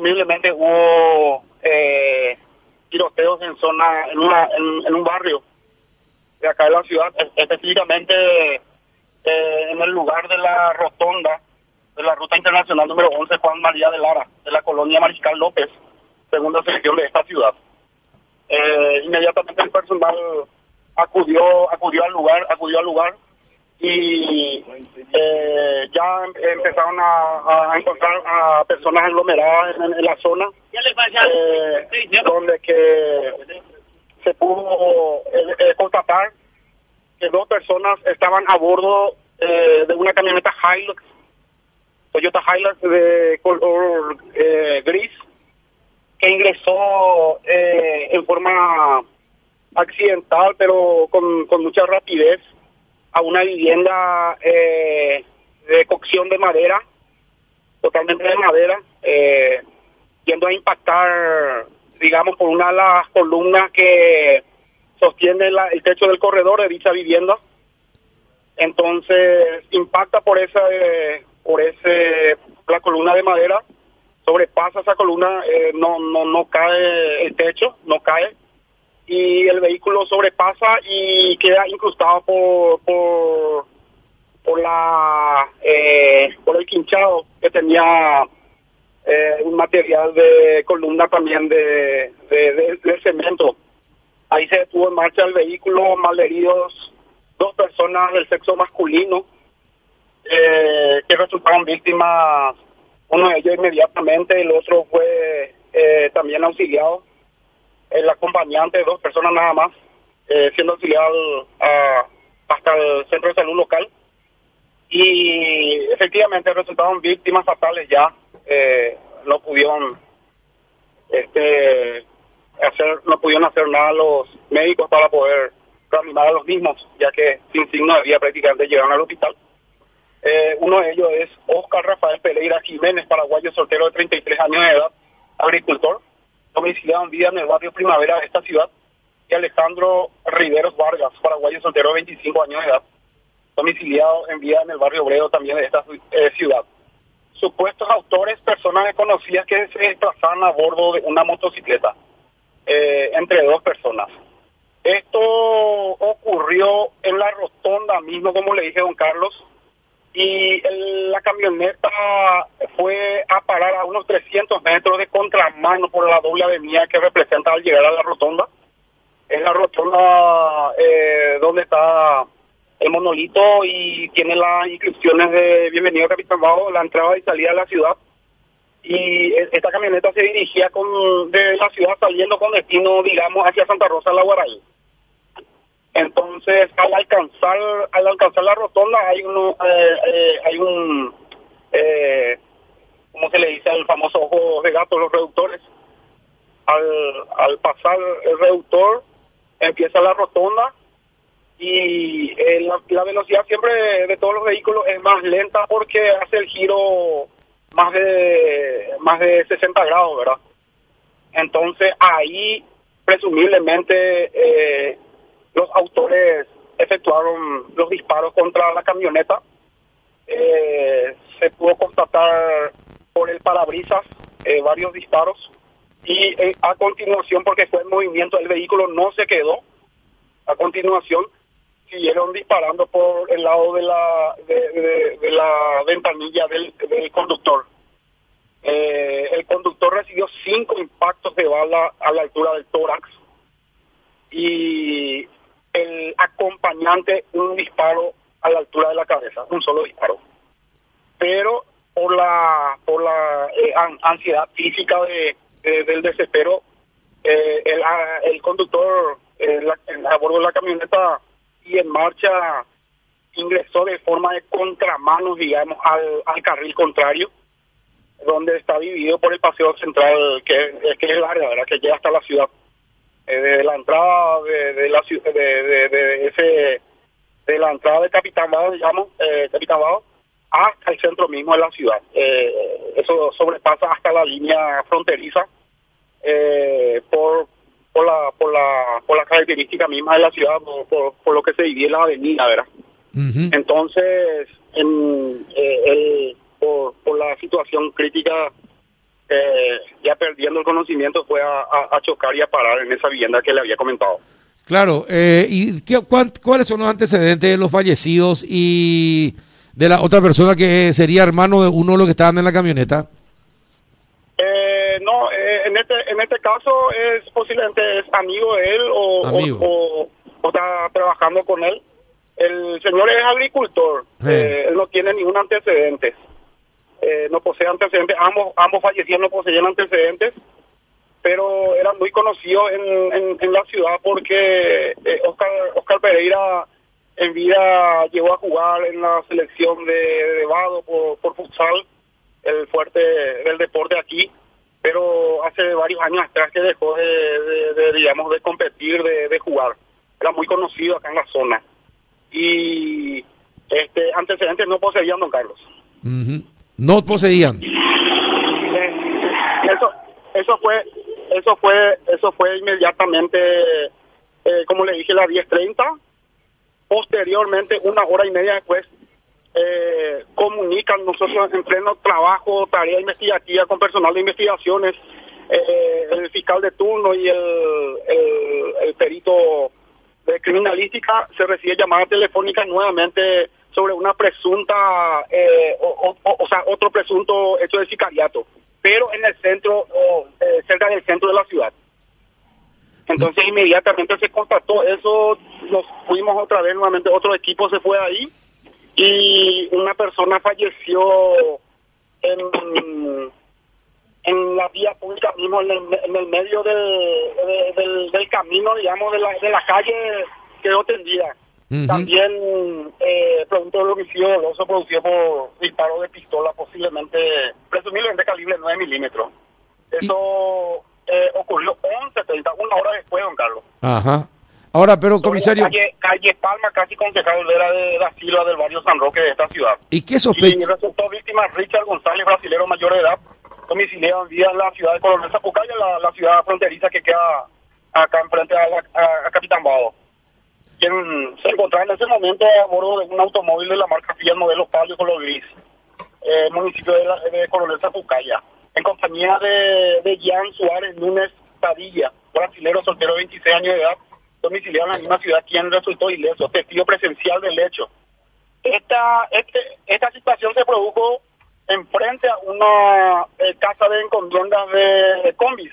presumiblemente hubo eh, tiroteos en zona, en, una, en, un barrio de acá de la ciudad, específicamente eh, en el lugar de la rotonda de la ruta internacional número 11 Juan María de Lara, de la colonia Mariscal López, segunda sección de esta ciudad. Eh, inmediatamente el personal acudió acudió al lugar acudió al lugar y eh, ya empezaron a, encontrar a personas aglomeradas en, la zona eh, donde que se pudo eh, constatar que dos personas estaban a bordo de una camioneta Hilux Toyota Hilux de color gris que ingresó en forma accidental pero con, con mucha rapidez a una vivienda eh, de cocción de madera, totalmente de madera, eh, yendo a impactar, digamos, por una de las columnas que sostiene el techo del corredor de dicha vivienda. Entonces impacta por esa, eh, por ese, la columna de madera, sobrepasa esa columna, no, no, no cae el techo, no cae y el vehículo sobrepasa y queda incrustado por por, por la eh, por el quinchado que tenía eh, un material de columna también de, de, cemento. Ahí se detuvo en marcha el vehículo malheridos dos personas del sexo masculino eh, que resultaron víctimas uno de ellos inmediatamente el otro fue también auxiliado el acompañante de dos personas nada más, eh, siendo auxiliado hasta el centro de salud local. Y efectivamente resultaron víctimas fatales ya, eh, no pudieron este hacer no pudieron hacer nada los médicos para poder reanimar a los mismos, ya que sin signo de vida prácticamente llegaron al hospital. Eh, uno de ellos es Oscar Rafael Pereira Jiménez, paraguayo soltero de 33 años de edad, agricultor, domiciliado en vida en el barrio Primavera de esta ciudad, y Alejandro Riveros Vargas, paraguayo soltero de 25 años de edad, domiciliado en vida en el barrio Obrero también de esta eh, ciudad. Supuestos autores, personas desconocidas que se desplazaban a bordo de una motocicleta, eh, entre dos personas. Esto ocurrió en la rotonda mismo, como le dije a don Carlos, y la camioneta fue a parar a unos 300 metros de contramano por la doble avenida que representa al llegar a la rotonda. Es la rotonda eh, donde está el monolito y tiene las inscripciones de Bienvenido Capitán Bajo, la entrada y salida de la ciudad. Y esta camioneta se dirigía con de la ciudad saliendo con destino, digamos, hacia Santa Rosa, la Guaraí. Entonces, al alcanzar al alcanzar la rotonda hay uno eh, eh, hay un eh, ¿cómo se le dice? El famoso ojo de gato, los reductores. Al, al pasar el reductor, empieza la rotonda y la, velocidad siempre de, todos los vehículos es más lenta porque hace el giro más de más de 60 grados, ¿verdad? Entonces ahí presumiblemente eh, los autores efectuaron los disparos contra la camioneta. Eh, se pudo constatar por el parabrisas eh, varios disparos y eh, a continuación, porque fue en movimiento, el vehículo no se quedó. A continuación, siguieron disparando por el lado de la de, la ventanilla del, conductor. el conductor recibió cinco impactos de bala a la altura del tórax y el acompañante un disparo a la altura de la cabeza, un solo disparo. Pero por la por la eh, ansiedad física de, del desespero, eh, el, el, conductor eh, a bordo de la camioneta y en marcha ingresó de forma de contramano, digamos, al, al carril contrario, donde está dividido por el paseo central, que, que es el área ¿verdad? que llega hasta la ciudad de la entrada de, de la de, de, ese de la entrada de Capitán digamos, eh, Capitán hasta el centro mismo de la ciudad. Eh, eso sobrepasa hasta la línea fronteriza eh, por por la por la por la característica misma de la ciudad, por, por, lo que se divide la avenida, ¿verdad? Entonces, en, eh, el, por, por la situación crítica eh, ya perdiendo el conocimiento, fue a, a, chocar y a parar en esa vivienda que le había comentado. Claro, eh, ¿y qué, cuáles son los antecedentes de los fallecidos y de la otra persona que sería hermano de uno de los que estaban en la camioneta? Eh, no, eh, en este en este caso es posiblemente es amigo de él o, o, está trabajando con él. El señor es agricultor, eh, él no tiene ningún antecedente, no posee antecedentes, ambos ambos fallecieron no poseían antecedentes, pero eran muy conocidos en, en, la ciudad porque Oscar, Oscar Pereira en vida llegó a jugar en la selección de, de Vado por, por futsal el fuerte del deporte aquí, pero hace varios años atrás que dejó de, digamos, de competir, de, jugar. Era muy conocido acá en la zona. Y este antecedentes no poseían, don Carlos. No poseían. Eh, eso, eso fue, eso fue, eso fue inmediatamente, eh, como le dije, la 10.30. Posteriormente, una hora y media después, eh, comunican nosotros en pleno trabajo, tarea investigativa con personal de investigaciones, eh, el fiscal de turno y el, el, perito de criminalística se recibe llamada telefónica nuevamente sobre una presunta, eh, o, sea, otro presunto hecho de sicariato, pero en el centro, eh, cerca del centro de la ciudad. Entonces inmediatamente se constató eso, nos fuimos otra vez nuevamente, otro equipo se fue ahí y una persona falleció en, en la vía pública mismo, en el, medio del, del, camino, digamos, de la, de la calle quedó tendida. También eh, producto del homicidio doloso producido por disparo de pistola, posiblemente, presumiblemente calibre 9 milímetros. Eso eh, ocurrió 11.30, una hora después, don Carlos. Ajá. Ahora, pero comisario... Calle, Palma, casi concejal de la Silva del barrio San Roque de esta ciudad. ¿Y qué sospecha? Y resultó víctima Richard González, brasilero mayor de edad, domiciliado en la ciudad de Coronel Zapucaya, la, la ciudad fronteriza que queda acá enfrente a, a, Capitán Bado. Quien se encontraba en ese momento a bordo de un automóvil de la marca Fiat modelo Palio color gris, eh, municipio de, de Coronel Zapucaya, en compañía de, de Gian Suárez Núñez Padilla, brasilero soltero de 26 años de edad, domiciliado en la misma ciudad, quien resultó ileso, testigo presencial del hecho. Esta, este, esta situación se produjo enfrente a una eh, casa de encomiendas de, combis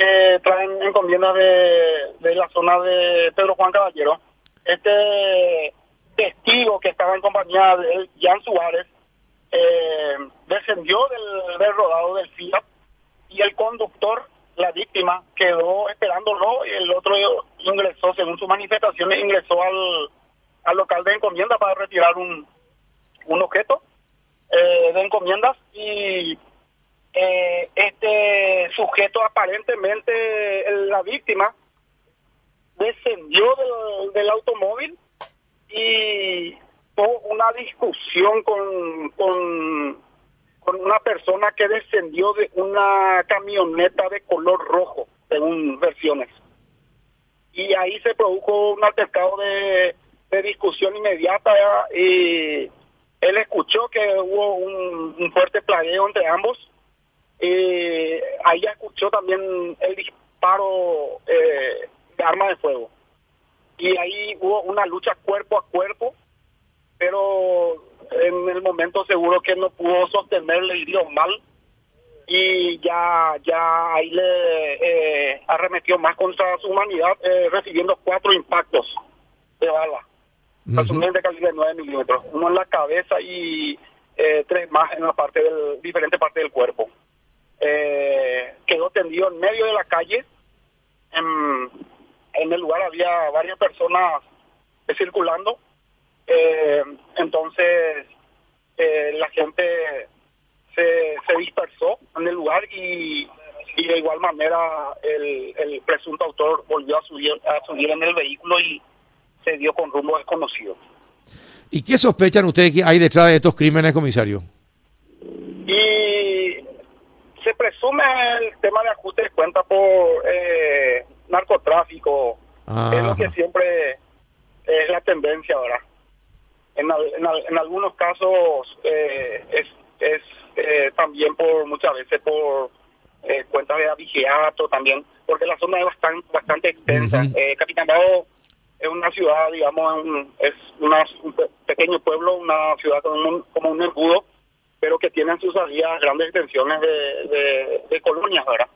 que traen encomiendas de, de la zona de Pedro Juan Caballero. Este testigo que estaba en compañía de Jan Suárez eh, descendió del, rodado del Fiat y el conductor la víctima quedó esperándolo y el otro ingresó, según sus manifestaciones, ingresó al, al local de encomienda para retirar un, un objeto eh, de encomiendas y eh, este sujeto aparentemente, la víctima, descendió del, automóvil y tuvo una discusión con, con una persona que descendió de una camioneta de color rojo, según versiones. Y ahí se produjo un altercado de, discusión inmediata y él escuchó que hubo un, fuerte plagueo entre ambos. Y ahí escuchó también el disparo eh, de arma de fuego. Y ahí hubo una lucha cuerpo a cuerpo, pero en el momento seguro que no pudo sostener, le hirió mal y ya ya ahí le eh, arremetió más contra su humanidad, eh, recibiendo cuatro impactos de bala, uh de calibre 9 milímetros, uno en la cabeza y eh, tres más en la parte del, diferente parte del cuerpo. Eh, quedó tendido en medio de la calle, en, en el lugar había varias personas circulando, eh, entonces, eh, la gente se, se dispersó en el lugar y, y de igual manera el, el presunto autor volvió a subir, a subir en el vehículo y se dio con rumbo desconocido. ¿Y qué sospechan ustedes que hay detrás de estos crímenes, comisario? Y se presume el tema de ajuste de cuenta por eh, narcotráfico, es lo que siempre es la tendencia ahora en, en, algunos casos eh, es es eh, también por muchas veces por eh, cuentas de abigeato también, porque la zona es bastante, bastante extensa. Ujú. eh, Capitambao es una ciudad, digamos, un- es una- un pe- pequeño pueblo, una ciudad como un, como un embudo, pero que tiene en sus salidas grandes extensiones de, de, de colonias, ¿verdad?